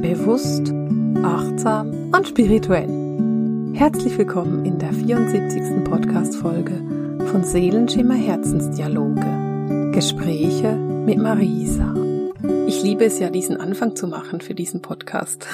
bewusst, achtsam und spirituell. Herzlich willkommen in der 74. Podcast-Folge von Seelenschimmer Herzensdialoge. Gespräche mit Marisa. Ich liebe es ja, diesen Anfang zu machen für diesen Podcast.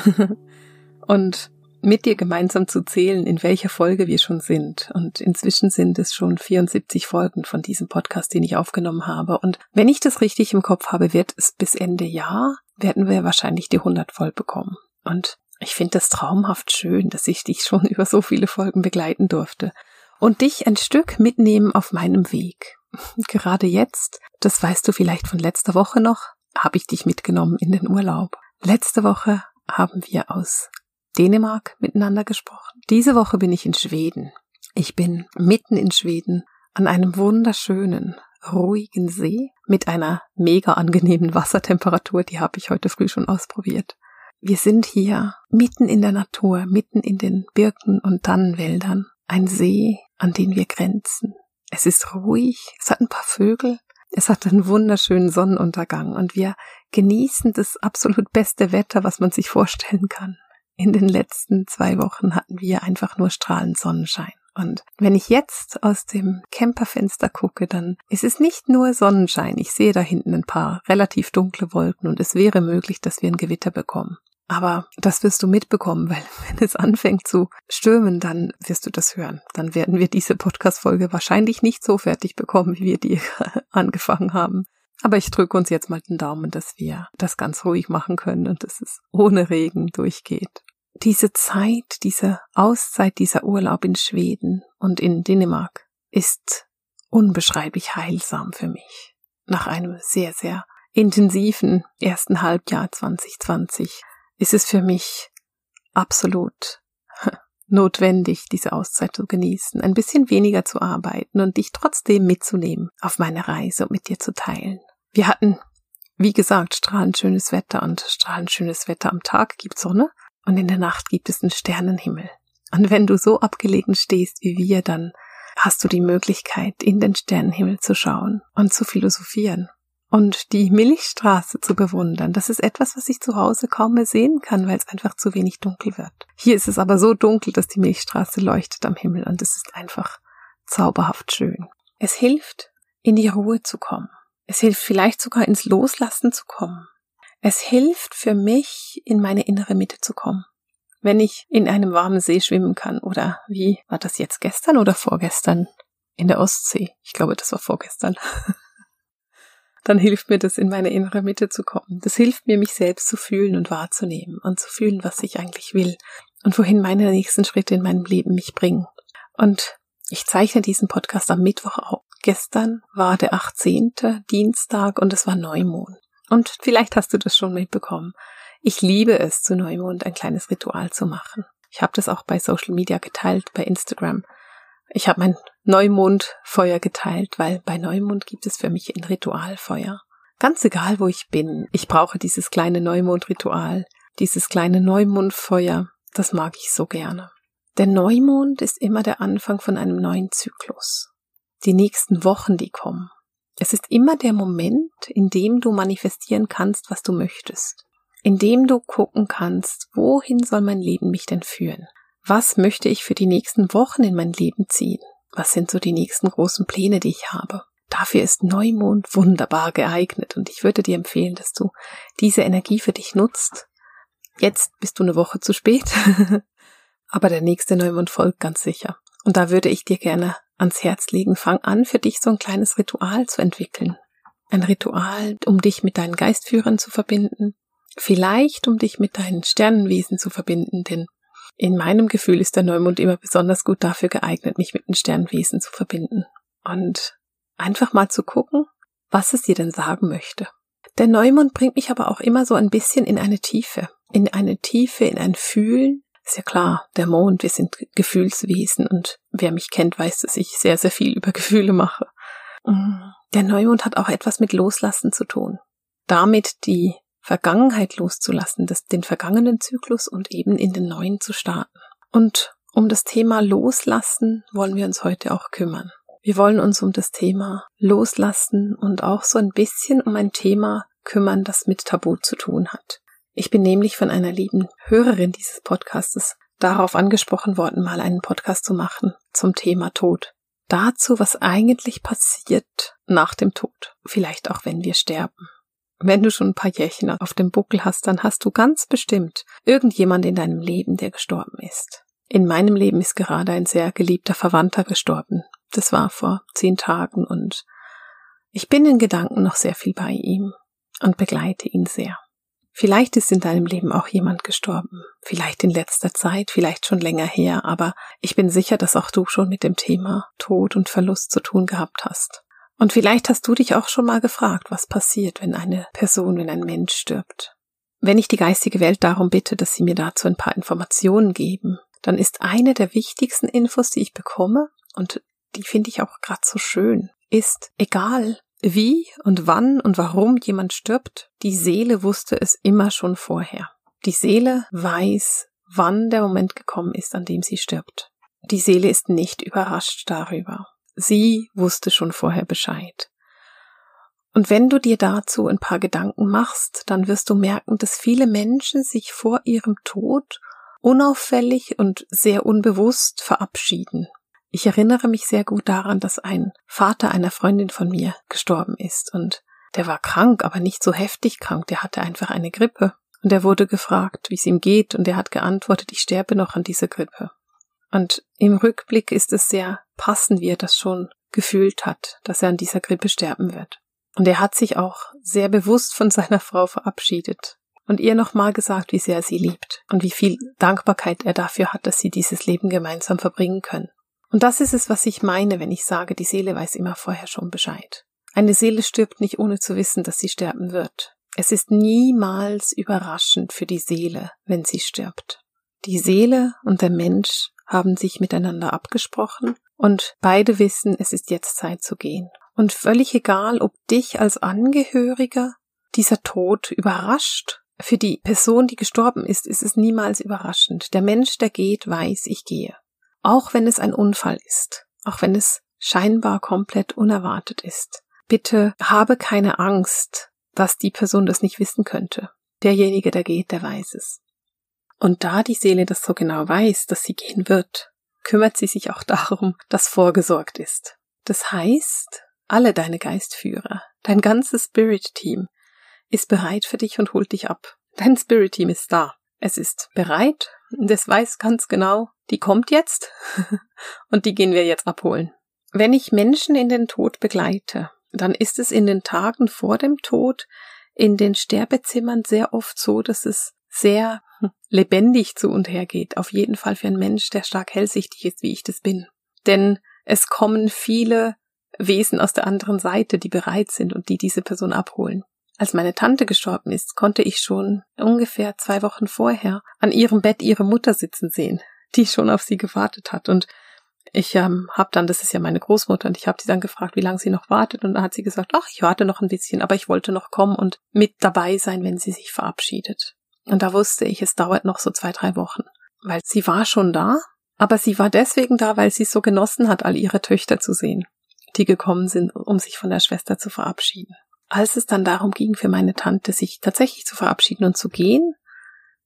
und mit dir gemeinsam zu zählen, in welcher Folge wir schon sind. Und inzwischen sind es schon 74 Folgen von diesem Podcast, den ich aufgenommen habe. Und wenn ich das richtig im Kopf habe, wird es bis Ende Jahr, werden wir wahrscheinlich die 100 voll bekommen. Und ich finde das traumhaft schön, dass ich dich schon über so viele Folgen begleiten durfte und dich ein Stück mitnehmen auf meinem Weg. Gerade jetzt, das weißt du vielleicht von letzter Woche noch, habe ich dich mitgenommen in den Urlaub. Letzte Woche haben wir aus Dänemark miteinander gesprochen. Diese Woche bin ich in Schweden. Ich bin mitten in Schweden an einem wunderschönen, ruhigen See mit einer mega angenehmen Wassertemperatur, die habe ich heute früh schon ausprobiert. Wir sind hier mitten in der Natur, mitten in den Birken und Tannenwäldern. Ein See, an den wir grenzen. Es ist ruhig, es hat ein paar Vögel, es hat einen wunderschönen Sonnenuntergang und wir genießen das absolut beste Wetter, was man sich vorstellen kann in den letzten zwei Wochen hatten wir einfach nur strahlend Sonnenschein. Und wenn ich jetzt aus dem Camperfenster gucke, dann ist es nicht nur Sonnenschein. Ich sehe da hinten ein paar relativ dunkle Wolken und es wäre möglich, dass wir ein Gewitter bekommen. Aber das wirst du mitbekommen, weil wenn es anfängt zu stürmen, dann wirst du das hören. Dann werden wir diese Podcast-Folge wahrscheinlich nicht so fertig bekommen, wie wir die angefangen haben. Aber ich drücke uns jetzt mal den Daumen, dass wir das ganz ruhig machen können und dass es ohne Regen durchgeht. Diese Zeit, diese Auszeit, dieser Urlaub in Schweden und in Dänemark ist unbeschreiblich heilsam für mich. Nach einem sehr, sehr intensiven ersten Halbjahr 2020 ist es für mich absolut notwendig, diese Auszeit zu genießen, ein bisschen weniger zu arbeiten und dich trotzdem mitzunehmen auf meine Reise und mit dir zu teilen. Wir hatten, wie gesagt, strahlend schönes Wetter und strahlend schönes Wetter am Tag gibt Sonne und in der Nacht gibt es einen Sternenhimmel. Und wenn du so abgelegen stehst wie wir, dann hast du die Möglichkeit, in den Sternenhimmel zu schauen und zu philosophieren und die Milchstraße zu bewundern. Das ist etwas, was ich zu Hause kaum mehr sehen kann, weil es einfach zu wenig dunkel wird. Hier ist es aber so dunkel, dass die Milchstraße leuchtet am Himmel und es ist einfach zauberhaft schön. Es hilft, in die Ruhe zu kommen. Es hilft vielleicht sogar ins Loslassen zu kommen. Es hilft für mich, in meine innere Mitte zu kommen. Wenn ich in einem warmen See schwimmen kann oder wie war das jetzt gestern oder vorgestern in der Ostsee? Ich glaube, das war vorgestern. dann hilft mir das, in meine innere Mitte zu kommen. Das hilft mir, mich selbst zu fühlen und wahrzunehmen und zu fühlen, was ich eigentlich will und wohin meine nächsten Schritte in meinem Leben mich bringen. Und ich zeichne diesen Podcast am Mittwoch auf. Gestern war der 18. Dienstag und es war Neumond. Und vielleicht hast du das schon mitbekommen. Ich liebe es, zu Neumond ein kleines Ritual zu machen. Ich habe das auch bei Social Media geteilt, bei Instagram. Ich habe mein Neumondfeuer geteilt, weil bei Neumond gibt es für mich ein Ritualfeuer. Ganz egal, wo ich bin, ich brauche dieses kleine Neumondritual, dieses kleine Neumondfeuer, das mag ich so gerne. Der Neumond ist immer der Anfang von einem neuen Zyklus. Die nächsten Wochen, die kommen. Es ist immer der Moment, in dem du manifestieren kannst, was du möchtest. In dem du gucken kannst, wohin soll mein Leben mich denn führen? Was möchte ich für die nächsten Wochen in mein Leben ziehen? Was sind so die nächsten großen Pläne, die ich habe? Dafür ist Neumond wunderbar geeignet und ich würde dir empfehlen, dass du diese Energie für dich nutzt. Jetzt bist du eine Woche zu spät, aber der nächste Neumond folgt ganz sicher. Und da würde ich dir gerne ans Herz legen, fang an, für dich so ein kleines Ritual zu entwickeln. Ein Ritual, um dich mit deinen Geistführern zu verbinden, vielleicht um dich mit deinen Sternenwesen zu verbinden, denn in meinem Gefühl ist der Neumond immer besonders gut dafür geeignet, mich mit den Sternenwesen zu verbinden. Und einfach mal zu gucken, was es dir denn sagen möchte. Der Neumond bringt mich aber auch immer so ein bisschen in eine Tiefe, in eine Tiefe, in ein Fühlen, ist ja klar, der Mond, wir sind Gefühlswesen und wer mich kennt, weiß, dass ich sehr, sehr viel über Gefühle mache. Mm, der Neumond hat auch etwas mit Loslassen zu tun. Damit die Vergangenheit loszulassen, das, den vergangenen Zyklus und eben in den neuen zu starten. Und um das Thema Loslassen wollen wir uns heute auch kümmern. Wir wollen uns um das Thema Loslassen und auch so ein bisschen um ein Thema kümmern, das mit Tabu zu tun hat. Ich bin nämlich von einer lieben Hörerin dieses Podcastes darauf angesprochen worden, mal einen Podcast zu machen zum Thema Tod. Dazu, was eigentlich passiert nach dem Tod. Vielleicht auch, wenn wir sterben. Wenn du schon ein paar Jährchen auf dem Buckel hast, dann hast du ganz bestimmt irgendjemand in deinem Leben, der gestorben ist. In meinem Leben ist gerade ein sehr geliebter Verwandter gestorben. Das war vor zehn Tagen und ich bin in Gedanken noch sehr viel bei ihm und begleite ihn sehr. Vielleicht ist in deinem Leben auch jemand gestorben, vielleicht in letzter Zeit, vielleicht schon länger her, aber ich bin sicher, dass auch du schon mit dem Thema Tod und Verlust zu tun gehabt hast. Und vielleicht hast du dich auch schon mal gefragt, was passiert, wenn eine Person, wenn ein Mensch stirbt. Wenn ich die geistige Welt darum bitte, dass sie mir dazu ein paar Informationen geben, dann ist eine der wichtigsten Infos, die ich bekomme, und die finde ich auch gerade so schön, ist, egal wie und wann und warum jemand stirbt, die Seele wusste es immer schon vorher. Die Seele weiß, wann der Moment gekommen ist, an dem sie stirbt. Die Seele ist nicht überrascht darüber. Sie wusste schon vorher Bescheid. Und wenn du dir dazu ein paar Gedanken machst, dann wirst du merken, dass viele Menschen sich vor ihrem Tod unauffällig und sehr unbewusst verabschieden. Ich erinnere mich sehr gut daran, dass ein Vater einer Freundin von mir gestorben ist und der war krank, aber nicht so heftig krank, der hatte einfach eine Grippe. Und er wurde gefragt, wie es ihm geht, und er hat geantwortet, ich sterbe noch an dieser Grippe. Und im Rückblick ist es sehr passend, wie er das schon gefühlt hat, dass er an dieser Grippe sterben wird. Und er hat sich auch sehr bewusst von seiner Frau verabschiedet und ihr nochmal gesagt, wie sehr er sie liebt und wie viel Dankbarkeit er dafür hat, dass sie dieses Leben gemeinsam verbringen können. Und das ist es, was ich meine, wenn ich sage, die Seele weiß immer vorher schon Bescheid. Eine Seele stirbt nicht ohne zu wissen, dass sie sterben wird. Es ist niemals überraschend für die Seele, wenn sie stirbt. Die Seele und der Mensch haben sich miteinander abgesprochen und beide wissen, es ist jetzt Zeit zu gehen. Und völlig egal, ob dich als Angehöriger dieser Tod überrascht, für die Person, die gestorben ist, ist es niemals überraschend. Der Mensch, der geht, weiß, ich gehe. Auch wenn es ein Unfall ist, auch wenn es scheinbar komplett unerwartet ist. Bitte habe keine Angst, dass die Person das nicht wissen könnte. Derjenige, der geht, der weiß es. Und da die Seele das so genau weiß, dass sie gehen wird, kümmert sie sich auch darum, dass vorgesorgt ist. Das heißt, alle deine Geistführer, dein ganzes Spirit-Team ist bereit für dich und holt dich ab. Dein Spirit-Team ist da. Es ist bereit und es weiß ganz genau, die kommt jetzt und die gehen wir jetzt abholen. Wenn ich Menschen in den Tod begleite, dann ist es in den Tagen vor dem Tod in den Sterbezimmern sehr oft so, dass es sehr lebendig zu und her geht. Auf jeden Fall für einen Mensch, der stark hellsichtig ist, wie ich das bin. Denn es kommen viele Wesen aus der anderen Seite, die bereit sind und die diese Person abholen. Als meine Tante gestorben ist, konnte ich schon ungefähr zwei Wochen vorher an ihrem Bett ihre Mutter sitzen sehen, die schon auf sie gewartet hat. Und ich ähm, habe dann, das ist ja meine Großmutter, und ich habe sie dann gefragt, wie lange sie noch wartet. Und da hat sie gesagt, ach, ich warte noch ein bisschen, aber ich wollte noch kommen und mit dabei sein, wenn sie sich verabschiedet. Und da wusste ich, es dauert noch so zwei, drei Wochen. Weil sie war schon da, aber sie war deswegen da, weil sie es so genossen hat, all ihre Töchter zu sehen, die gekommen sind, um sich von der Schwester zu verabschieden. Als es dann darum ging, für meine Tante sich tatsächlich zu verabschieden und zu gehen,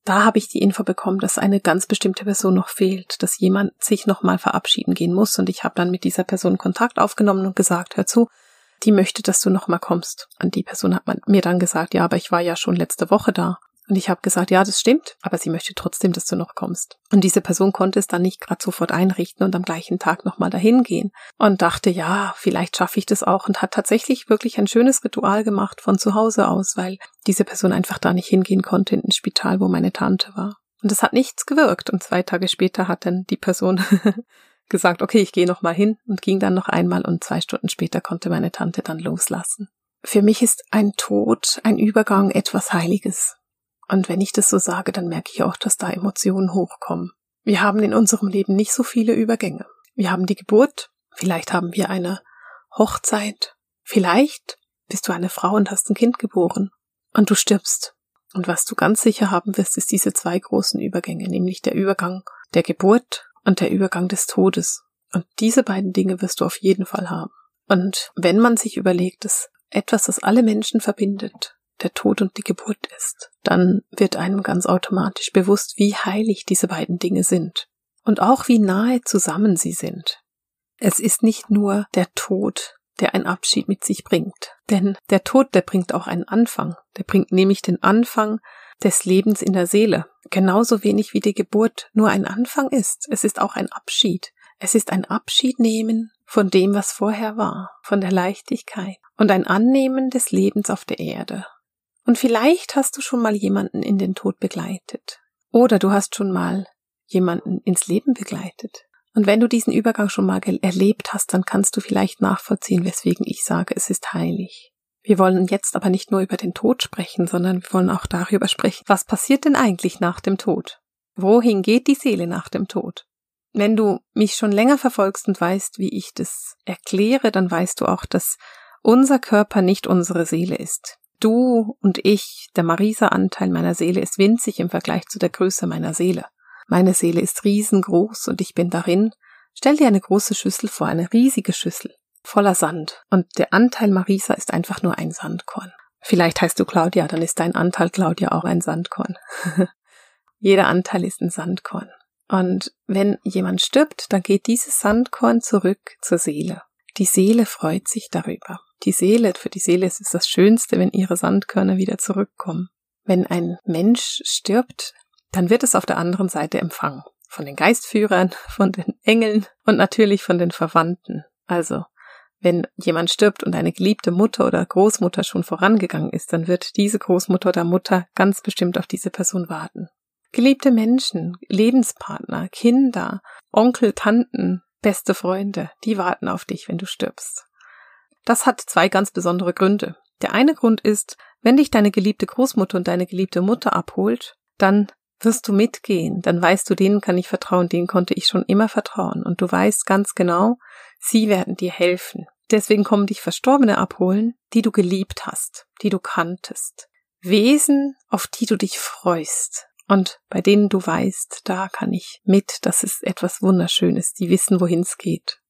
da habe ich die Info bekommen, dass eine ganz bestimmte Person noch fehlt, dass jemand sich nochmal verabschieden gehen muss. Und ich habe dann mit dieser Person Kontakt aufgenommen und gesagt, hör zu, die möchte, dass du nochmal kommst. Und die Person hat mir dann gesagt, ja, aber ich war ja schon letzte Woche da. Und ich habe gesagt, ja, das stimmt, aber sie möchte trotzdem, dass du noch kommst. Und diese Person konnte es dann nicht gerade sofort einrichten und am gleichen Tag nochmal dahin gehen. Und dachte, ja, vielleicht schaffe ich das auch und hat tatsächlich wirklich ein schönes Ritual gemacht von zu Hause aus, weil diese Person einfach da nicht hingehen konnte in ein Spital, wo meine Tante war. Und es hat nichts gewirkt. Und zwei Tage später hat dann die Person gesagt, okay, ich gehe noch mal hin und ging dann noch einmal und zwei Stunden später konnte meine Tante dann loslassen. Für mich ist ein Tod, ein Übergang etwas Heiliges. Und wenn ich das so sage, dann merke ich auch, dass da Emotionen hochkommen. Wir haben in unserem Leben nicht so viele Übergänge. Wir haben die Geburt, vielleicht haben wir eine Hochzeit, vielleicht bist du eine Frau und hast ein Kind geboren und du stirbst. Und was du ganz sicher haben wirst, ist diese zwei großen Übergänge, nämlich der Übergang der Geburt und der Übergang des Todes. Und diese beiden Dinge wirst du auf jeden Fall haben. Und wenn man sich überlegt, dass etwas, das alle Menschen verbindet, der Tod und die Geburt ist, dann wird einem ganz automatisch bewusst, wie heilig diese beiden Dinge sind und auch wie nahe zusammen sie sind. Es ist nicht nur der Tod, der einen Abschied mit sich bringt, denn der Tod, der bringt auch einen Anfang, der bringt nämlich den Anfang des Lebens in der Seele, genauso wenig wie die Geburt nur ein Anfang ist, es ist auch ein Abschied. Es ist ein Abschied nehmen von dem, was vorher war, von der Leichtigkeit und ein Annehmen des Lebens auf der Erde. Und vielleicht hast du schon mal jemanden in den Tod begleitet. Oder du hast schon mal jemanden ins Leben begleitet. Und wenn du diesen Übergang schon mal erlebt hast, dann kannst du vielleicht nachvollziehen, weswegen ich sage, es ist heilig. Wir wollen jetzt aber nicht nur über den Tod sprechen, sondern wir wollen auch darüber sprechen, was passiert denn eigentlich nach dem Tod? Wohin geht die Seele nach dem Tod? Wenn du mich schon länger verfolgst und weißt, wie ich das erkläre, dann weißt du auch, dass unser Körper nicht unsere Seele ist. Du und ich, der Marisa-Anteil meiner Seele ist winzig im Vergleich zu der Größe meiner Seele. Meine Seele ist riesengroß und ich bin darin. Stell dir eine große Schüssel vor, eine riesige Schüssel, voller Sand. Und der Anteil Marisa ist einfach nur ein Sandkorn. Vielleicht heißt du Claudia, dann ist dein Anteil Claudia auch ein Sandkorn. Jeder Anteil ist ein Sandkorn. Und wenn jemand stirbt, dann geht dieses Sandkorn zurück zur Seele. Die Seele freut sich darüber. Die Seele, für die Seele ist es das Schönste, wenn ihre Sandkörner wieder zurückkommen. Wenn ein Mensch stirbt, dann wird es auf der anderen Seite empfangen. Von den Geistführern, von den Engeln und natürlich von den Verwandten. Also, wenn jemand stirbt und eine geliebte Mutter oder Großmutter schon vorangegangen ist, dann wird diese Großmutter oder Mutter ganz bestimmt auf diese Person warten. Geliebte Menschen, Lebenspartner, Kinder, Onkel, Tanten, beste Freunde, die warten auf dich, wenn du stirbst. Das hat zwei ganz besondere Gründe. Der eine Grund ist, wenn dich deine geliebte Großmutter und deine geliebte Mutter abholt, dann wirst du mitgehen, dann weißt du, denen kann ich vertrauen, denen konnte ich schon immer vertrauen und du weißt ganz genau, sie werden dir helfen. Deswegen kommen dich Verstorbene abholen, die du geliebt hast, die du kanntest. Wesen, auf die du dich freust und bei denen du weißt, da kann ich mit, das ist etwas Wunderschönes, die wissen, wohin es geht.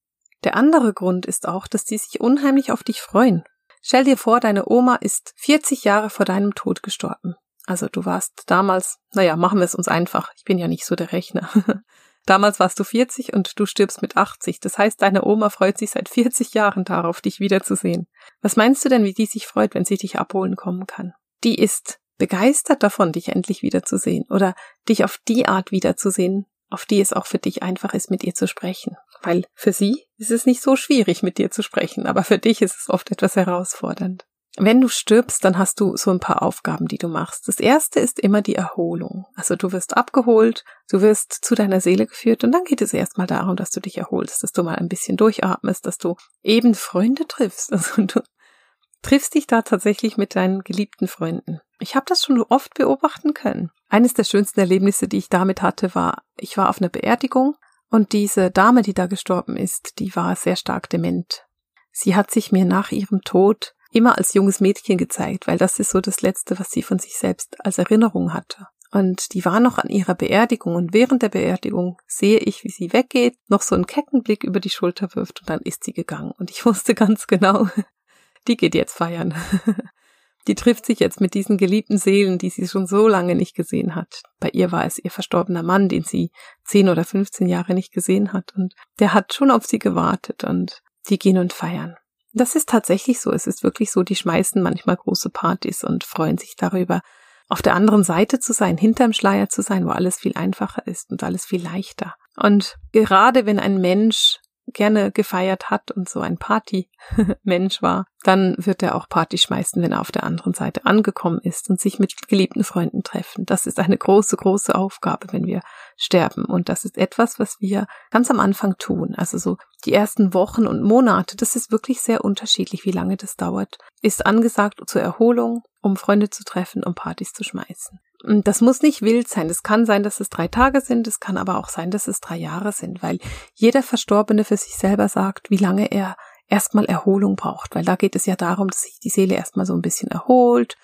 Der andere Grund ist auch, dass die sich unheimlich auf dich freuen. Stell dir vor, deine Oma ist 40 Jahre vor deinem Tod gestorben. Also du warst damals, naja, machen wir es uns einfach. Ich bin ja nicht so der Rechner. damals warst du 40 und du stirbst mit 80. Das heißt, deine Oma freut sich seit 40 Jahren darauf, dich wiederzusehen. Was meinst du denn, wie die sich freut, wenn sie dich abholen kommen kann? Die ist begeistert davon, dich endlich wiederzusehen oder dich auf die Art wiederzusehen, auf die es auch für dich einfach ist, mit ihr zu sprechen. Weil für sie ist es nicht so schwierig, mit dir zu sprechen, aber für dich ist es oft etwas herausfordernd. Wenn du stirbst, dann hast du so ein paar Aufgaben, die du machst. Das erste ist immer die Erholung. Also du wirst abgeholt, du wirst zu deiner Seele geführt und dann geht es erstmal darum, dass du dich erholst, dass du mal ein bisschen durchatmest, dass du eben Freunde triffst. Also du triffst dich da tatsächlich mit deinen geliebten Freunden. Ich habe das schon oft beobachten können. Eines der schönsten Erlebnisse, die ich damit hatte, war, ich war auf einer Beerdigung und diese Dame, die da gestorben ist, die war sehr stark dement. Sie hat sich mir nach ihrem Tod immer als junges Mädchen gezeigt, weil das ist so das Letzte, was sie von sich selbst als Erinnerung hatte. Und die war noch an ihrer Beerdigung und während der Beerdigung sehe ich, wie sie weggeht, noch so einen kecken Blick über die Schulter wirft und dann ist sie gegangen. Und ich wusste ganz genau, die geht jetzt feiern. Die trifft sich jetzt mit diesen geliebten Seelen, die sie schon so lange nicht gesehen hat. Bei ihr war es ihr verstorbener Mann, den sie zehn oder fünfzehn Jahre nicht gesehen hat. Und der hat schon auf sie gewartet und die gehen und feiern. Das ist tatsächlich so. Es ist wirklich so, die schmeißen manchmal große Partys und freuen sich darüber, auf der anderen Seite zu sein, hinterm Schleier zu sein, wo alles viel einfacher ist und alles viel leichter. Und gerade wenn ein Mensch gerne gefeiert hat und so ein Party-Mensch war, dann wird er auch Party schmeißen, wenn er auf der anderen Seite angekommen ist und sich mit geliebten Freunden treffen. Das ist eine große, große Aufgabe, wenn wir sterben. Und das ist etwas, was wir ganz am Anfang tun. Also so die ersten Wochen und Monate, das ist wirklich sehr unterschiedlich, wie lange das dauert, ist angesagt zur Erholung, um Freunde zu treffen, um Partys zu schmeißen. Das muss nicht wild sein. Es kann sein, dass es drei Tage sind. Es kann aber auch sein, dass es drei Jahre sind, weil jeder Verstorbene für sich selber sagt, wie lange er erstmal Erholung braucht, weil da geht es ja darum, dass sich die Seele erstmal so ein bisschen erholt,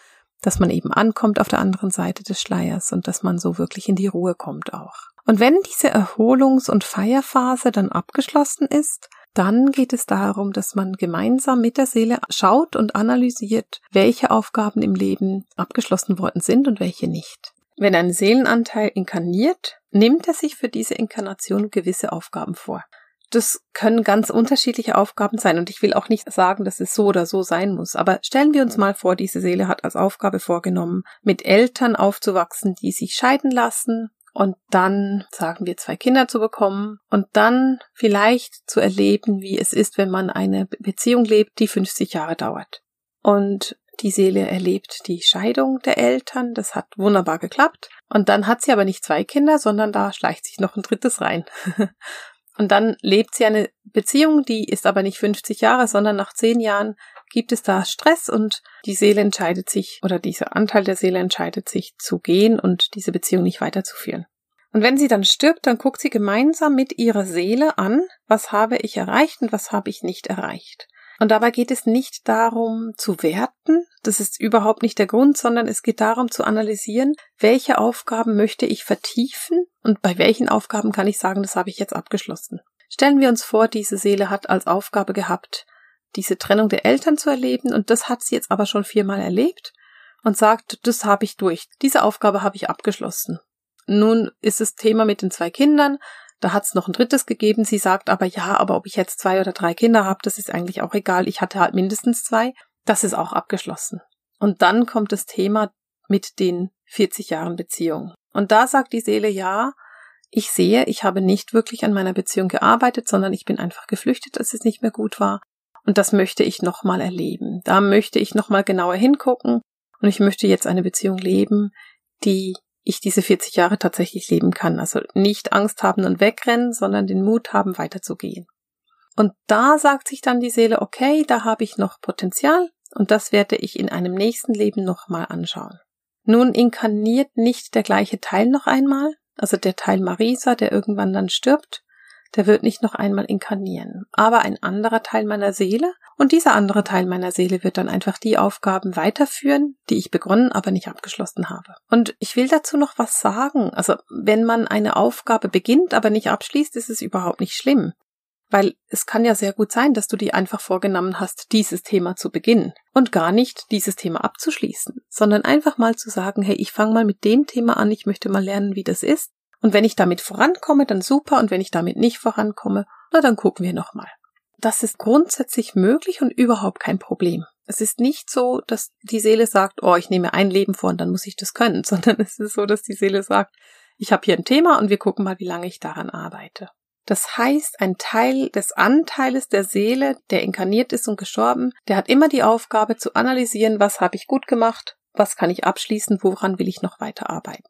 dass man eben ankommt auf der anderen Seite des Schleiers und dass man so wirklich in die Ruhe kommt auch. Und wenn diese Erholungs- und Feierphase dann abgeschlossen ist, dann geht es darum, dass man gemeinsam mit der Seele schaut und analysiert, welche Aufgaben im Leben abgeschlossen worden sind und welche nicht. Wenn ein Seelenanteil inkarniert, nimmt er sich für diese Inkarnation gewisse Aufgaben vor. Das können ganz unterschiedliche Aufgaben sein und ich will auch nicht sagen, dass es so oder so sein muss. Aber stellen wir uns mal vor, diese Seele hat als Aufgabe vorgenommen, mit Eltern aufzuwachsen, die sich scheiden lassen und dann, sagen wir, zwei Kinder zu bekommen und dann vielleicht zu erleben, wie es ist, wenn man eine Beziehung lebt, die 50 Jahre dauert. Und die Seele erlebt die Scheidung der Eltern, das hat wunderbar geklappt. Und dann hat sie aber nicht zwei Kinder, sondern da schleicht sich noch ein drittes rein. Und dann lebt sie eine Beziehung, die ist aber nicht 50 Jahre, sondern nach zehn Jahren gibt es da Stress und die Seele entscheidet sich oder dieser Anteil der Seele entscheidet sich zu gehen und diese Beziehung nicht weiterzuführen. Und wenn sie dann stirbt, dann guckt sie gemeinsam mit ihrer Seele an, was habe ich erreicht und was habe ich nicht erreicht. Und dabei geht es nicht darum zu werten, das ist überhaupt nicht der Grund, sondern es geht darum zu analysieren, welche Aufgaben möchte ich vertiefen und bei welchen Aufgaben kann ich sagen, das habe ich jetzt abgeschlossen. Stellen wir uns vor, diese Seele hat als Aufgabe gehabt, diese Trennung der Eltern zu erleben und das hat sie jetzt aber schon viermal erlebt und sagt, das habe ich durch, diese Aufgabe habe ich abgeschlossen. Nun ist das Thema mit den zwei Kindern, da hat es noch ein drittes gegeben. Sie sagt aber ja, aber ob ich jetzt zwei oder drei Kinder habe, das ist eigentlich auch egal. Ich hatte halt mindestens zwei. Das ist auch abgeschlossen. Und dann kommt das Thema mit den 40 Jahren Beziehung. Und da sagt die Seele ja, ich sehe, ich habe nicht wirklich an meiner Beziehung gearbeitet, sondern ich bin einfach geflüchtet, dass es nicht mehr gut war. Und das möchte ich nochmal erleben. Da möchte ich nochmal genauer hingucken. Und ich möchte jetzt eine Beziehung leben, die ich diese 40 Jahre tatsächlich leben kann. Also nicht Angst haben und wegrennen, sondern den Mut haben, weiterzugehen. Und da sagt sich dann die Seele, okay, da habe ich noch Potenzial und das werde ich in einem nächsten Leben nochmal anschauen. Nun inkarniert nicht der gleiche Teil noch einmal, also der Teil Marisa, der irgendwann dann stirbt, der wird nicht noch einmal inkarnieren, aber ein anderer Teil meiner Seele und dieser andere Teil meiner Seele wird dann einfach die Aufgaben weiterführen, die ich begonnen, aber nicht abgeschlossen habe. Und ich will dazu noch was sagen. Also wenn man eine Aufgabe beginnt, aber nicht abschließt, ist es überhaupt nicht schlimm. Weil es kann ja sehr gut sein, dass du dir einfach vorgenommen hast, dieses Thema zu beginnen und gar nicht dieses Thema abzuschließen, sondern einfach mal zu sagen, hey, ich fange mal mit dem Thema an, ich möchte mal lernen, wie das ist und wenn ich damit vorankomme, dann super. Und wenn ich damit nicht vorankomme, na dann gucken wir nochmal. Das ist grundsätzlich möglich und überhaupt kein Problem. Es ist nicht so, dass die Seele sagt, oh, ich nehme ein Leben vor und dann muss ich das können, sondern es ist so, dass die Seele sagt, ich habe hier ein Thema und wir gucken mal, wie lange ich daran arbeite. Das heißt, ein Teil des Anteiles der Seele, der inkarniert ist und gestorben, der hat immer die Aufgabe zu analysieren, was habe ich gut gemacht, was kann ich abschließen, woran will ich noch weiter arbeiten.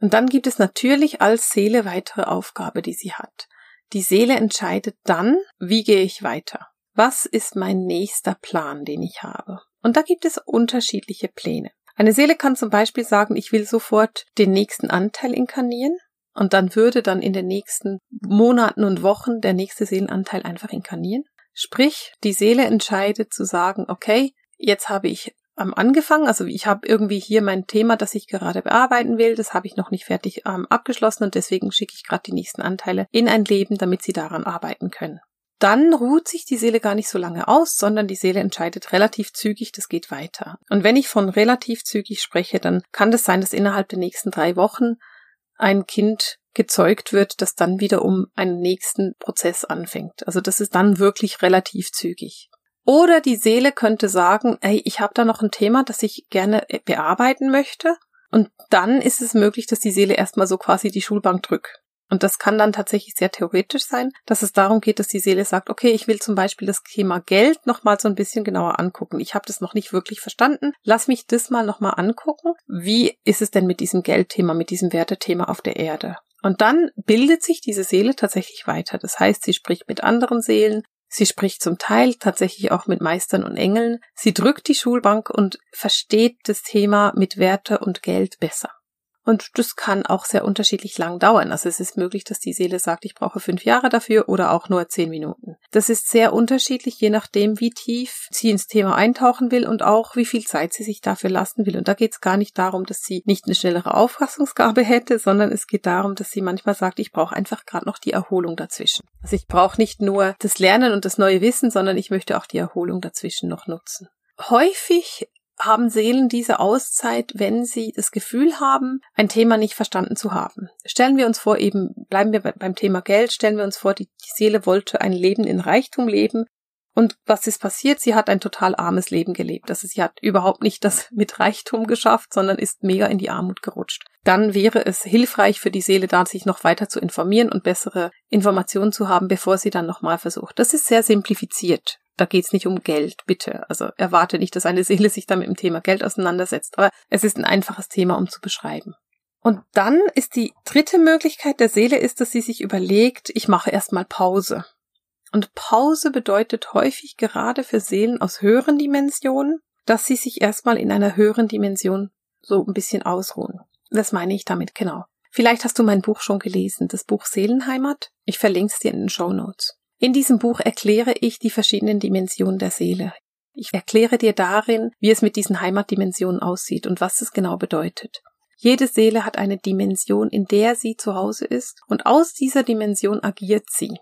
Und dann gibt es natürlich als Seele weitere Aufgabe, die sie hat. Die Seele entscheidet dann, wie gehe ich weiter? Was ist mein nächster Plan, den ich habe? Und da gibt es unterschiedliche Pläne. Eine Seele kann zum Beispiel sagen, ich will sofort den nächsten Anteil inkarnieren und dann würde dann in den nächsten Monaten und Wochen der nächste Seelenanteil einfach inkarnieren. Sprich, die Seele entscheidet zu sagen, okay, jetzt habe ich ähm, angefangen. Also ich habe irgendwie hier mein Thema, das ich gerade bearbeiten will. Das habe ich noch nicht fertig ähm, abgeschlossen und deswegen schicke ich gerade die nächsten Anteile in ein Leben, damit sie daran arbeiten können. Dann ruht sich die Seele gar nicht so lange aus, sondern die Seele entscheidet relativ zügig, das geht weiter. Und wenn ich von relativ zügig spreche, dann kann das sein, dass innerhalb der nächsten drei Wochen ein Kind gezeugt wird, das dann wieder um einen nächsten Prozess anfängt. Also das ist dann wirklich relativ zügig. Oder die Seele könnte sagen, hey, ich habe da noch ein Thema, das ich gerne äh, bearbeiten möchte. Und dann ist es möglich, dass die Seele erstmal so quasi die Schulbank drückt. Und das kann dann tatsächlich sehr theoretisch sein, dass es darum geht, dass die Seele sagt, okay, ich will zum Beispiel das Thema Geld nochmal so ein bisschen genauer angucken. Ich habe das noch nicht wirklich verstanden. Lass mich das mal nochmal angucken. Wie ist es denn mit diesem Geldthema, mit diesem Wertethema auf der Erde? Und dann bildet sich diese Seele tatsächlich weiter. Das heißt, sie spricht mit anderen Seelen, Sie spricht zum Teil tatsächlich auch mit Meistern und Engeln. Sie drückt die Schulbank und versteht das Thema mit Werte und Geld besser. Und das kann auch sehr unterschiedlich lang dauern. Also es ist möglich, dass die Seele sagt, ich brauche fünf Jahre dafür oder auch nur zehn Minuten. Das ist sehr unterschiedlich, je nachdem, wie tief sie ins Thema eintauchen will und auch wie viel Zeit sie sich dafür lassen will. Und da geht es gar nicht darum, dass sie nicht eine schnellere Auffassungsgabe hätte, sondern es geht darum, dass sie manchmal sagt, ich brauche einfach gerade noch die Erholung dazwischen. Also ich brauche nicht nur das Lernen und das neue Wissen, sondern ich möchte auch die Erholung dazwischen noch nutzen. Häufig haben Seelen diese Auszeit, wenn sie das Gefühl haben, ein Thema nicht verstanden zu haben. Stellen wir uns vor, eben bleiben wir beim Thema Geld, stellen wir uns vor, die, Seele wollte ein Leben in Reichtum leben. Und was ist passiert? Sie hat ein total armes Leben gelebt. Also sie hat überhaupt nicht das mit Reichtum geschafft, sondern ist mega in die Armut gerutscht. Dann wäre es hilfreich für die Seele da, sich noch weiter zu informieren und bessere Informationen zu haben, bevor sie dann nochmal versucht. Das ist sehr simplifiziert da geht's nicht um Geld, bitte. Also erwarte nicht, dass eine Seele sich da mit dem Thema Geld auseinandersetzt, aber es ist ein einfaches Thema, um zu beschreiben. Und dann ist die dritte Möglichkeit der Seele ist, dass sie sich überlegt, ich mache erstmal Pause. Und Pause bedeutet häufig gerade für Seelen aus höheren Dimensionen, dass sie sich erstmal in einer höheren Dimension so ein bisschen ausruhen. Das meine ich damit, genau. Vielleicht hast du mein Buch schon gelesen, das Buch Seelenheimat. Ich verlinke es dir in den Show Notes. In diesem Buch erkläre ich die verschiedenen Dimensionen der Seele. Ich erkläre dir darin, wie es mit diesen Heimatdimensionen aussieht und was es genau bedeutet. Jede Seele hat eine Dimension, in der sie zu Hause ist, und aus dieser Dimension agiert sie.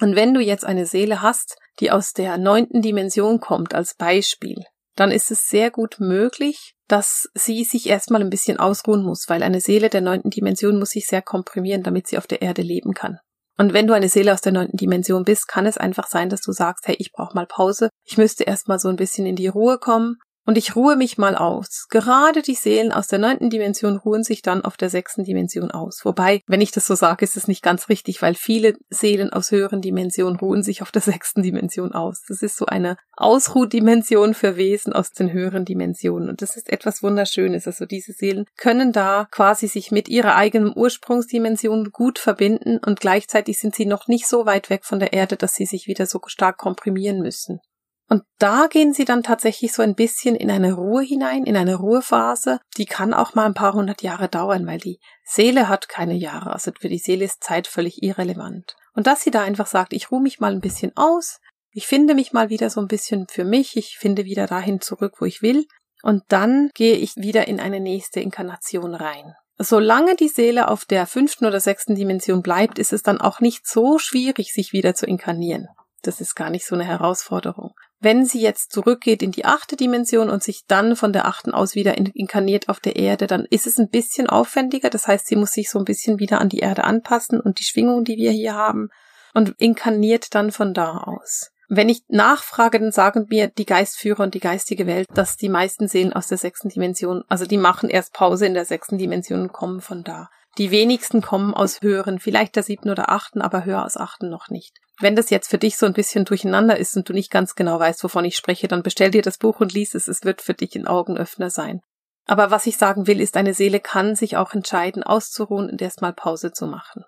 Und wenn du jetzt eine Seele hast, die aus der neunten Dimension kommt als Beispiel, dann ist es sehr gut möglich, dass sie sich erstmal ein bisschen ausruhen muss, weil eine Seele der neunten Dimension muss sich sehr komprimieren, damit sie auf der Erde leben kann. Und wenn du eine Seele aus der neunten Dimension bist, kann es einfach sein, dass du sagst, hey, ich brauche mal Pause. Ich müsste erst mal so ein bisschen in die Ruhe kommen und ich ruhe mich mal aus. Gerade die Seelen aus der neunten Dimension ruhen sich dann auf der sechsten Dimension aus. Wobei, wenn ich das so sage, ist es nicht ganz richtig, weil viele Seelen aus höheren Dimensionen ruhen sich auf der sechsten Dimension aus. Das ist so eine Ausruhdimension für Wesen aus den höheren Dimensionen. Und das ist etwas Wunderschönes. Also diese Seelen können da quasi sich mit ihrer eigenen Ursprungsdimension gut verbinden und gleichzeitig sind sie noch nicht so weit weg von der Erde, dass sie sich wieder so stark komprimieren müssen. Und da gehen sie dann tatsächlich so ein bisschen in eine Ruhe hinein, in eine Ruhephase. Die kann auch mal ein paar hundert Jahre dauern, weil die Seele hat keine Jahre. Also für die Seele ist Zeit völlig irrelevant. Und dass sie da einfach sagt, ich ruhe mich mal ein bisschen aus, ich finde mich mal wieder so ein bisschen für mich, ich finde wieder dahin zurück, wo ich will. Und dann gehe ich wieder in eine nächste Inkarnation rein. Solange die Seele auf der fünften oder sechsten Dimension bleibt, ist es dann auch nicht so schwierig, sich wieder zu inkarnieren. Das ist gar nicht so eine Herausforderung. Wenn sie jetzt zurückgeht in die achte Dimension und sich dann von der achten aus wieder inkarniert auf der Erde, dann ist es ein bisschen aufwendiger. Das heißt, sie muss sich so ein bisschen wieder an die Erde anpassen und die Schwingung, die wir hier haben, und inkarniert dann von da aus. Wenn ich nachfrage, dann sagen mir die Geistführer und die geistige Welt, dass die meisten Seelen aus der sechsten Dimension, also die machen erst Pause in der sechsten Dimension und kommen von da. Die wenigsten kommen aus höheren, vielleicht der siebten oder achten, aber höher aus achten noch nicht. Wenn das jetzt für dich so ein bisschen durcheinander ist und du nicht ganz genau weißt, wovon ich spreche, dann bestell dir das Buch und lies es. Es wird für dich ein Augenöffner sein. Aber was ich sagen will, ist, eine Seele kann sich auch entscheiden, auszuruhen und erstmal Pause zu machen.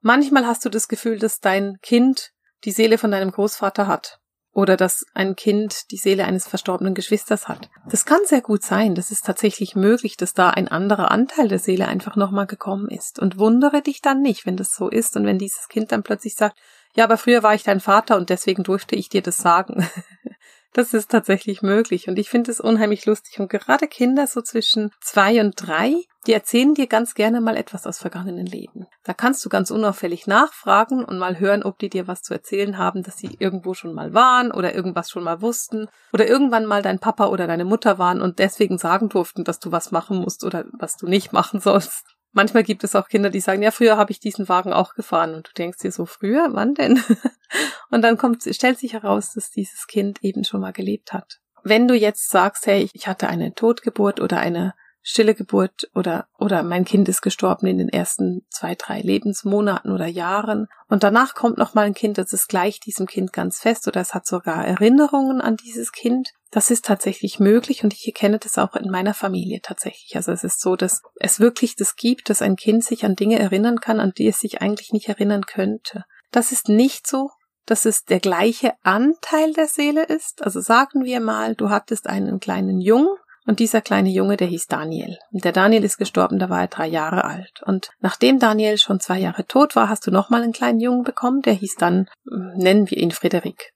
Manchmal hast du das Gefühl, dass dein Kind die Seele von deinem Großvater hat oder dass ein Kind die Seele eines verstorbenen Geschwisters hat. Das kann sehr gut sein. Das ist tatsächlich möglich, dass da ein anderer Anteil der Seele einfach nochmal gekommen ist. Und wundere dich dann nicht, wenn das so ist und wenn dieses Kind dann plötzlich sagt, ja, aber früher war ich dein Vater und deswegen durfte ich dir das sagen. Das ist tatsächlich möglich und ich finde es unheimlich lustig. Und gerade Kinder so zwischen zwei und drei, die erzählen dir ganz gerne mal etwas aus vergangenen Leben. Da kannst du ganz unauffällig nachfragen und mal hören, ob die dir was zu erzählen haben, dass sie irgendwo schon mal waren oder irgendwas schon mal wussten oder irgendwann mal dein Papa oder deine Mutter waren und deswegen sagen durften, dass du was machen musst oder was du nicht machen sollst. Manchmal gibt es auch Kinder, die sagen, ja, früher habe ich diesen Wagen auch gefahren. Und du denkst dir so, früher, wann denn? Und dann kommt, stellt sich heraus, dass dieses Kind eben schon mal gelebt hat. Wenn du jetzt sagst, hey, ich hatte eine Totgeburt oder eine stille Geburt oder, oder mein Kind ist gestorben in den ersten zwei, drei Lebensmonaten oder Jahren und danach kommt noch mal ein Kind, das ist gleich diesem Kind ganz fest oder es hat sogar Erinnerungen an dieses Kind. Das ist tatsächlich möglich und ich erkenne das auch in meiner Familie tatsächlich. Also es ist so, dass es wirklich das gibt, dass ein Kind sich an Dinge erinnern kann, an die es sich eigentlich nicht erinnern könnte. Das ist nicht so, dass es der gleiche Anteil der Seele ist. Also sagen wir mal, du hattest einen kleinen Jungen Und dieser kleine Junge, der hieß Daniel. Und der Daniel ist gestorben, da war er drei Jahre alt. Und nachdem Daniel schon zwei Jahre tot war, hast du nochmal einen kleinen Jungen bekommen, der hieß dann, hm, nennen wir ihn Frederik.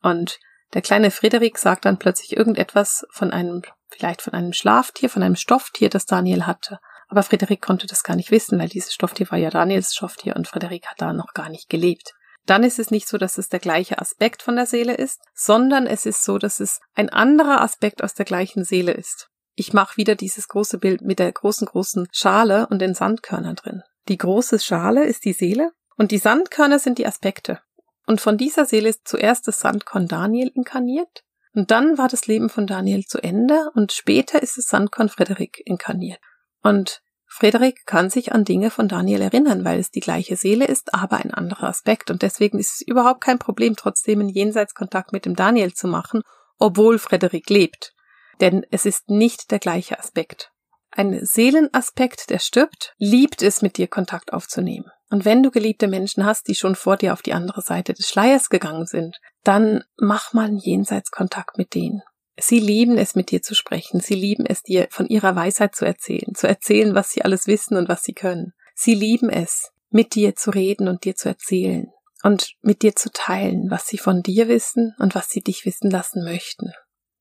Und der kleine Frederik sagt dann plötzlich irgendetwas von einem, vielleicht von einem Schlaftier, von einem Stofftier, das Daniel hatte. Aber Frederik konnte das gar nicht wissen, weil dieses Stofftier war ja Daniels Stofftier und Frederik hat da noch gar nicht gelebt dann ist es nicht so, dass es der gleiche Aspekt von der Seele ist, sondern es ist so, dass es ein anderer Aspekt aus der gleichen Seele ist. Ich mache wieder dieses große Bild mit der großen, großen Schale und den Sandkörnern drin. Die große Schale ist die Seele und die Sandkörner sind die Aspekte. Und von dieser Seele ist zuerst das Sandkorn Daniel inkarniert und dann war das Leben von Daniel zu Ende und später ist das Sandkorn Frederik inkarniert. Und Frederik kann sich an Dinge von Daniel erinnern, weil es die gleiche Seele ist, aber ein anderer Aspekt. Und deswegen ist es überhaupt kein Problem, trotzdem einen Jenseitskontakt mit dem Daniel zu machen, obwohl Frederik lebt. Denn es ist nicht der gleiche Aspekt. Ein Seelenaspekt, der stirbt, liebt es, mit dir Kontakt aufzunehmen. Und wenn du geliebte Menschen hast, die schon vor dir auf die andere Seite des Schleiers gegangen sind, dann mach mal einen Jenseitskontakt mit denen. Sie lieben es, mit dir zu sprechen. Sie lieben es, dir von ihrer Weisheit zu erzählen, zu erzählen, was sie alles wissen und was sie können. Sie lieben es, mit dir zu reden und dir zu erzählen und mit dir zu teilen, was sie von dir wissen und was sie dich wissen lassen möchten.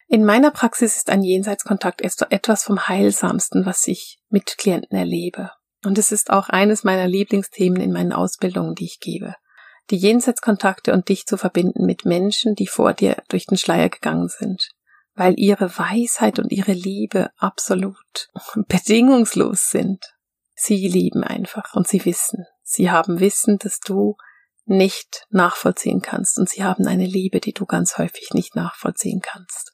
In meiner Praxis ist ein Jenseitskontakt etwas vom Heilsamsten, was ich mit Klienten erlebe. Und es ist auch eines meiner Lieblingsthemen in meinen Ausbildungen, die ich gebe. Die Jenseitskontakte und dich zu verbinden mit Menschen, die vor dir durch den Schleier gegangen sind weil ihre Weisheit und ihre Liebe absolut bedingungslos sind. Sie lieben einfach und sie wissen. Sie haben Wissen, dass du nicht nachvollziehen kannst und sie haben eine Liebe, die du ganz häufig nicht nachvollziehen kannst.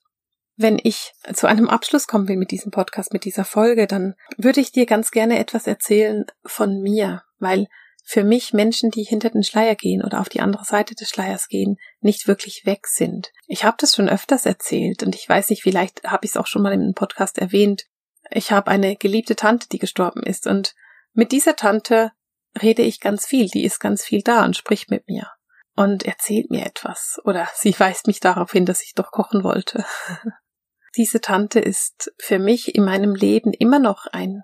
Wenn ich zu einem Abschluss kommen will mit diesem Podcast, mit dieser Folge, dann würde ich dir ganz gerne etwas erzählen von mir, weil für mich Menschen, die hinter den Schleier gehen oder auf die andere Seite des Schleiers gehen, nicht wirklich weg sind. Ich habe das schon öfters erzählt und ich weiß nicht, vielleicht habe ich es auch schon mal im Podcast erwähnt. Ich habe eine geliebte Tante, die gestorben ist und mit dieser Tante rede ich ganz viel, die ist ganz viel da und spricht mit mir und erzählt mir etwas oder sie weist mich darauf hin, dass ich doch kochen wollte. Diese Tante ist für mich in meinem Leben immer noch ein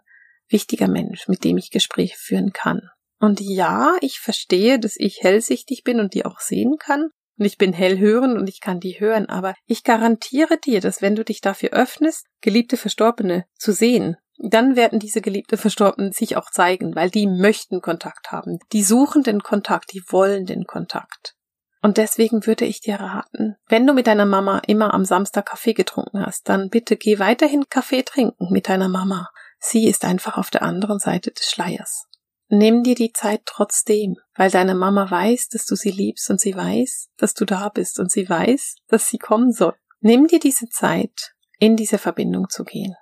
wichtiger Mensch, mit dem ich Gespräche führen kann. Und ja, ich verstehe, dass ich hellsichtig bin und die auch sehen kann. Und ich bin hellhörend und ich kann die hören, aber ich garantiere dir, dass wenn du dich dafür öffnest, geliebte Verstorbene zu sehen, dann werden diese geliebte Verstorbenen sich auch zeigen, weil die möchten Kontakt haben. Die suchen den Kontakt, die wollen den Kontakt. Und deswegen würde ich dir raten, wenn du mit deiner Mama immer am Samstag Kaffee getrunken hast, dann bitte geh weiterhin Kaffee trinken mit deiner Mama. Sie ist einfach auf der anderen Seite des Schleiers. Nimm dir die Zeit trotzdem, weil deine Mama weiß, dass du sie liebst und sie weiß, dass du da bist und sie weiß, dass sie kommen soll. Nimm dir diese Zeit, in diese Verbindung zu gehen.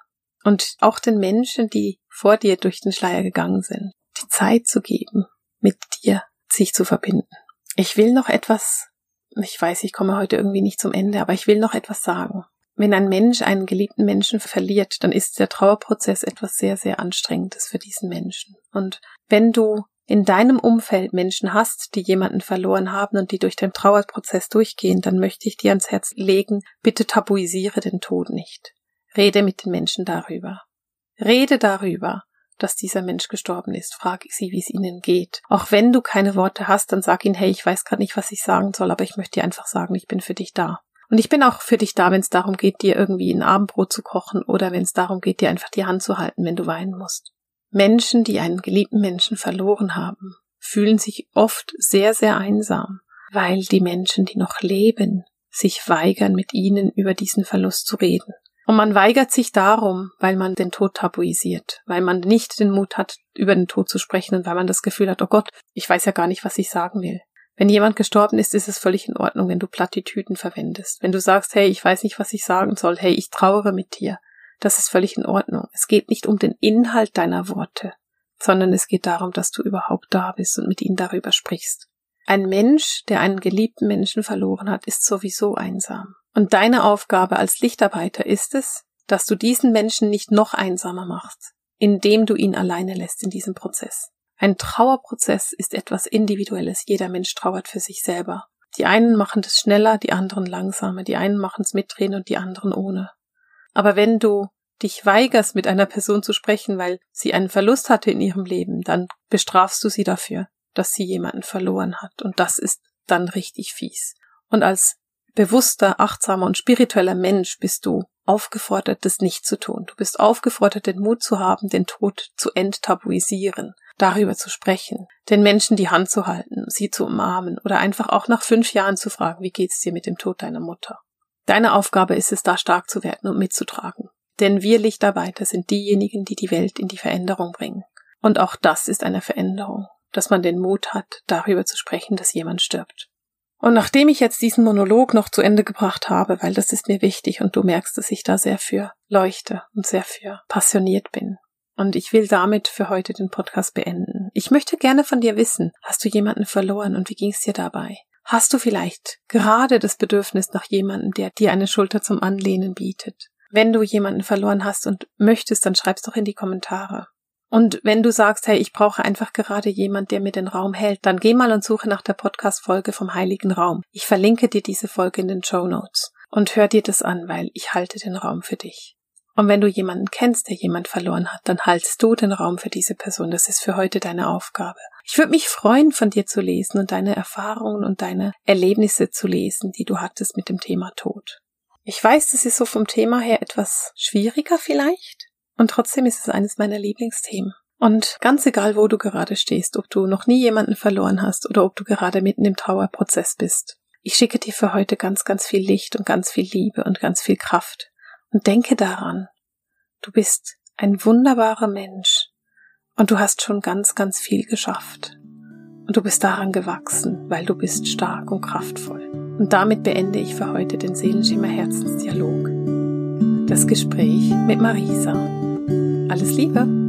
Und auch den Menschen, die vor dir durch den Schleier gegangen sind, die Zeit zu geben, mit dir sich zu verbinden. Ich will noch etwas, ich weiß, ich komme heute irgendwie nicht zum Ende, aber ich will noch etwas sagen. Wenn ein Mensch einen geliebten Menschen verliert, dann ist der Trauerprozess etwas sehr, sehr Anstrengendes für diesen Menschen. Und wenn du in deinem Umfeld Menschen hast, die jemanden verloren haben und die durch den Trauerprozess durchgehen, dann möchte ich dir ans Herz legen, bitte tabuisiere den Tod nicht. Rede mit den Menschen darüber. Rede darüber, dass dieser Mensch gestorben ist. Frage sie, wie es ihnen geht. Auch wenn du keine Worte hast, dann sag ihnen, hey, ich weiß gerade nicht, was ich sagen soll, aber ich möchte dir einfach sagen, ich bin für dich da. Und ich bin auch für dich da, wenn es darum geht, dir irgendwie ein Abendbrot zu kochen oder wenn es darum geht, dir einfach die Hand zu halten, wenn du weinen musst. Menschen, die einen geliebten Menschen verloren haben, fühlen sich oft sehr, sehr einsam, weil die Menschen, die noch leben, sich weigern, mit ihnen über diesen Verlust zu reden. Und man weigert sich darum, weil man den Tod tabuisiert, weil man nicht den Mut hat, über den Tod zu sprechen und weil man das Gefühl hat, oh Gott, ich weiß ja gar nicht, was ich sagen will. Wenn jemand gestorben ist, ist es völlig in Ordnung, wenn du Plattitüden verwendest. Wenn du sagst, hey, ich weiß nicht, was ich sagen soll, hey, ich trauere mit dir. Das ist völlig in Ordnung. Es geht nicht um den Inhalt deiner Worte, sondern es geht darum, dass du überhaupt da bist und mit ihnen darüber sprichst. Ein Mensch, der einen geliebten Menschen verloren hat, ist sowieso einsam. Und deine Aufgabe als Lichtarbeiter ist es, dass du diesen Menschen nicht noch einsamer machst, indem du ihn alleine lässt in diesem Prozess. Ein Trauerprozess ist etwas Individuelles. Jeder Mensch trauert für sich selber. Die einen machen das schneller, die anderen langsamer, die einen machen es mit Tränen und die anderen ohne. Aber wenn du dich weigerst, mit einer Person zu sprechen, weil sie einen Verlust hatte in ihrem Leben, dann bestrafst du sie dafür, dass sie jemanden verloren hat. Und das ist dann richtig fies. Und als bewusster, achtsamer und spiritueller Mensch bist du aufgefordert, das nicht zu tun. Du bist aufgefordert, den Mut zu haben, den Tod zu enttabuisieren, darüber zu sprechen, den Menschen die Hand zu halten, sie zu umarmen oder einfach auch nach fünf Jahren zu fragen, wie geht's dir mit dem Tod deiner Mutter? Deine Aufgabe ist es, da stark zu werden und mitzutragen. Denn wir Lichtarbeiter sind diejenigen, die die Welt in die Veränderung bringen. Und auch das ist eine Veränderung, dass man den Mut hat, darüber zu sprechen, dass jemand stirbt. Und nachdem ich jetzt diesen Monolog noch zu Ende gebracht habe, weil das ist mir wichtig und du merkst, dass ich da sehr für leuchte und sehr für passioniert bin. Und ich will damit für heute den Podcast beenden. Ich möchte gerne von dir wissen, hast du jemanden verloren und wie ging es dir dabei? Hast du vielleicht gerade das Bedürfnis nach jemandem, der dir eine Schulter zum Anlehnen bietet? Wenn du jemanden verloren hast und möchtest, dann schreib's doch in die Kommentare. Und wenn du sagst, hey, ich brauche einfach gerade jemand, der mir den Raum hält, dann geh mal und suche nach der Podcast-Folge vom Heiligen Raum. Ich verlinke dir diese Folge in den Show Notes und hör dir das an, weil ich halte den Raum für dich. Und wenn du jemanden kennst, der jemand verloren hat, dann haltst du den Raum für diese Person. Das ist für heute deine Aufgabe. Ich würde mich freuen, von dir zu lesen und deine Erfahrungen und deine Erlebnisse zu lesen, die du hattest mit dem Thema Tod. Ich weiß, das ist so vom Thema her etwas schwieriger vielleicht, und trotzdem ist es eines meiner Lieblingsthemen. Und ganz egal, wo du gerade stehst, ob du noch nie jemanden verloren hast oder ob du gerade mitten im Trauerprozess bist, ich schicke dir für heute ganz, ganz viel Licht und ganz viel Liebe und ganz viel Kraft. Und denke daran, du bist ein wunderbarer Mensch und du hast schon ganz, ganz viel geschafft. Und du bist daran gewachsen, weil du bist stark und kraftvoll. Und damit beende ich für heute den Seelenschimmer Herzensdialog. Das Gespräch mit Marisa. Alles Liebe!